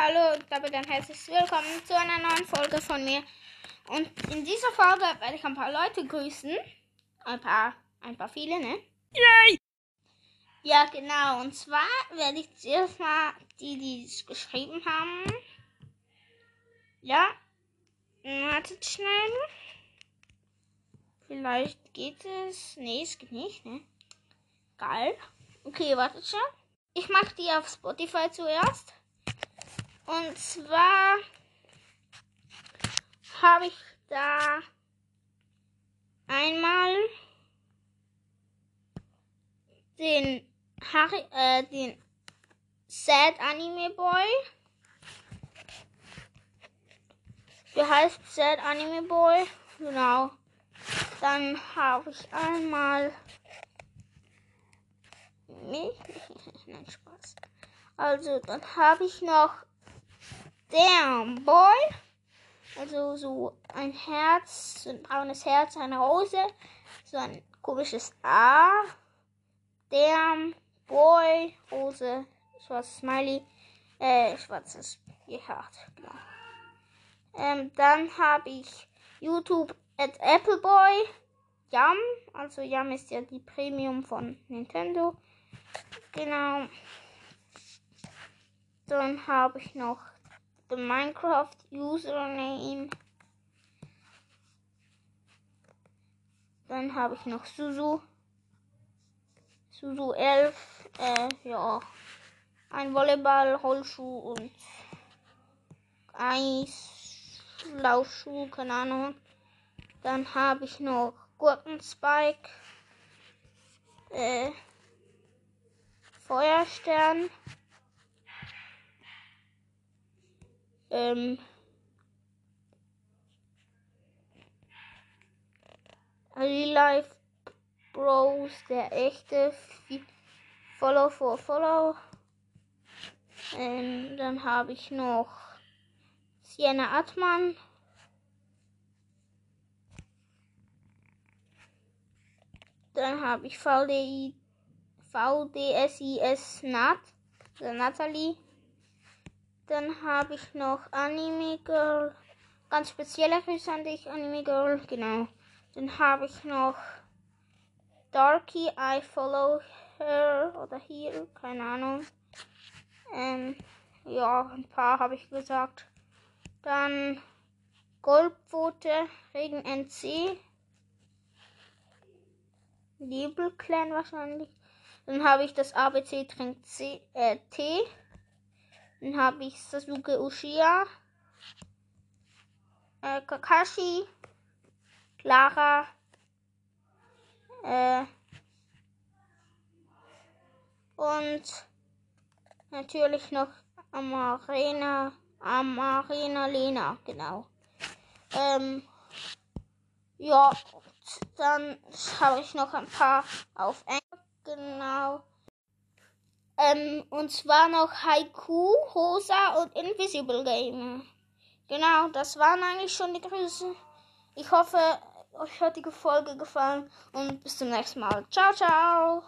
Hallo und damit ein herzliches Willkommen zu einer neuen Folge von mir. Und in dieser Folge werde ich ein paar Leute grüßen. Ein paar, ein paar viele, ne? Yay! Ja, genau. Und zwar werde ich zuerst mal die, die es geschrieben haben. Ja. Wartet schnell. Vielleicht geht es. Nee, es geht nicht, ne? Geil. Okay, wartet schon. Ich mache die auf Spotify zuerst. Und zwar habe ich da einmal den Harry, äh, den Sad Anime Boy. Der heißt Sad Anime Boy. Genau. Dann habe ich einmal mich. Nein, Spaß. Also, dann habe ich noch Damn Boy. Also so ein Herz, so ein braunes Herz, eine Rose, so ein komisches A. Damn Boy, Rose, schwarzes Smiley, äh, schwarzes Gehört, genau. Ähm, dann habe ich YouTube at Appleboy, Yum, also Yum ist ja die Premium von Nintendo. Genau. Dann habe ich noch den Minecraft Username. Dann habe ich noch Suzu. Suzu 11. Äh, ja. Ein Volleyball, Rollschuh und Eislausschuh, keine Ahnung. Dann habe ich noch Gurkenspike. Äh, Feuerstern. Ähm, Real Life Bros, der echte Follow for Follow. Ähm, dann habe ich noch Sienna Atman. Dann habe ich VDI, VDSIS Nat, der Natalie. Dann habe ich noch Anime Girl. Ganz spezielle Grüße an dich, Anime Girl. Genau. Dann habe ich noch Darky, I follow her oder hier, keine Ahnung. Ähm, ja, ein paar habe ich gesagt. Dann Goldpfote, Regen NC. Nebelclan wahrscheinlich. Dann habe ich das ABC Trink C, äh, T. Dann habe ich Sasuke Uchiha, äh, Kakashi, Clara, äh, und natürlich noch Amarena, Amarena Lena, genau. Ähm, ja, dann habe ich noch ein paar auf Englisch, genau. Ähm, und zwar noch Haiku, Rosa und Invisible Gamer. Genau, das waren eigentlich schon die Grüße. Ich hoffe, euch hat die Folge gefallen und bis zum nächsten Mal. Ciao, ciao.